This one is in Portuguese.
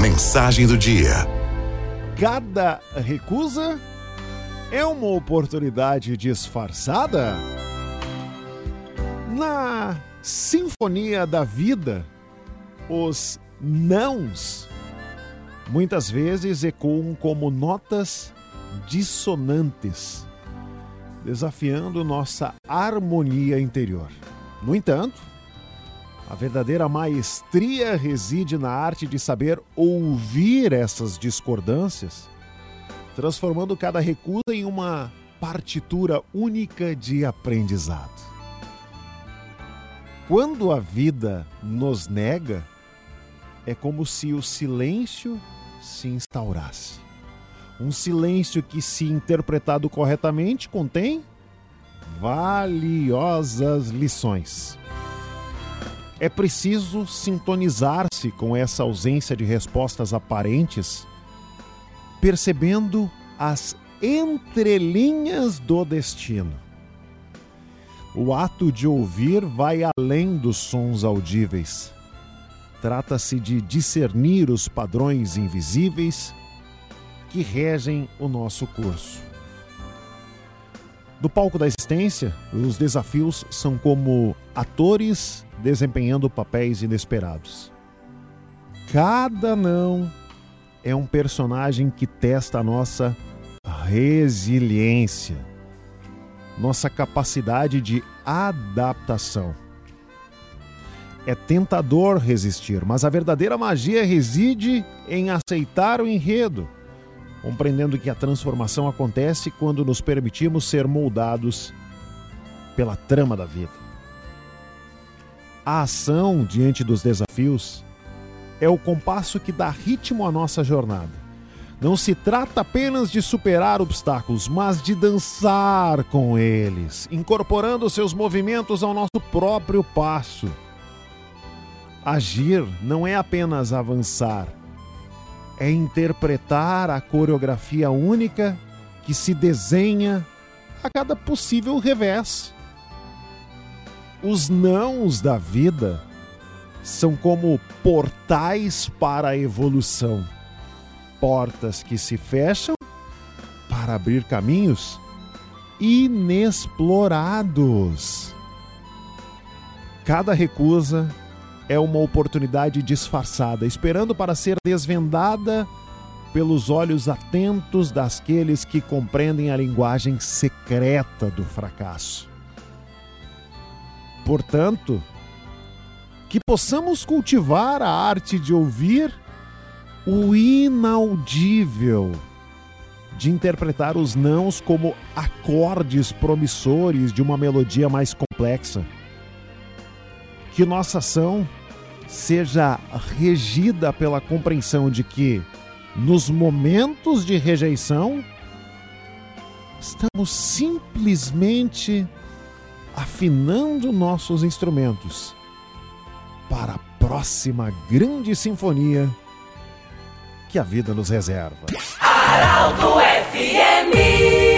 Mensagem do dia. Cada recusa é uma oportunidade disfarçada? Na Sinfonia da Vida, os nãos muitas vezes ecoam como notas dissonantes, desafiando nossa harmonia interior. No entanto, a verdadeira maestria reside na arte de saber ouvir essas discordâncias, transformando cada recusa em uma partitura única de aprendizado. Quando a vida nos nega, é como se o silêncio se instaurasse. Um silêncio que, se interpretado corretamente, contém valiosas lições. É preciso sintonizar-se com essa ausência de respostas aparentes, percebendo as entrelinhas do destino. O ato de ouvir vai além dos sons audíveis. Trata-se de discernir os padrões invisíveis que regem o nosso curso. Do palco da existência, os desafios são como atores desempenhando papéis inesperados. Cada não é um personagem que testa a nossa resiliência, nossa capacidade de adaptação. É tentador resistir, mas a verdadeira magia reside em aceitar o enredo, compreendendo que a transformação acontece quando nos permitimos ser moldados pela trama da vida. A ação diante dos desafios é o compasso que dá ritmo à nossa jornada. Não se trata apenas de superar obstáculos, mas de dançar com eles, incorporando seus movimentos ao nosso próprio passo. Agir não é apenas avançar, é interpretar a coreografia única que se desenha a cada possível revés. Os nãos da vida são como portais para a evolução, portas que se fecham para abrir caminhos inexplorados. Cada recusa é uma oportunidade disfarçada, esperando para ser desvendada pelos olhos atentos daqueles que compreendem a linguagem secreta do fracasso. Portanto, que possamos cultivar a arte de ouvir o inaudível, de interpretar os nãos como acordes promissores de uma melodia mais complexa. Que nossa ação seja regida pela compreensão de que, nos momentos de rejeição, estamos simplesmente afinando nossos instrumentos para a próxima grande sinfonia que a vida nos reserva. Araldo FMI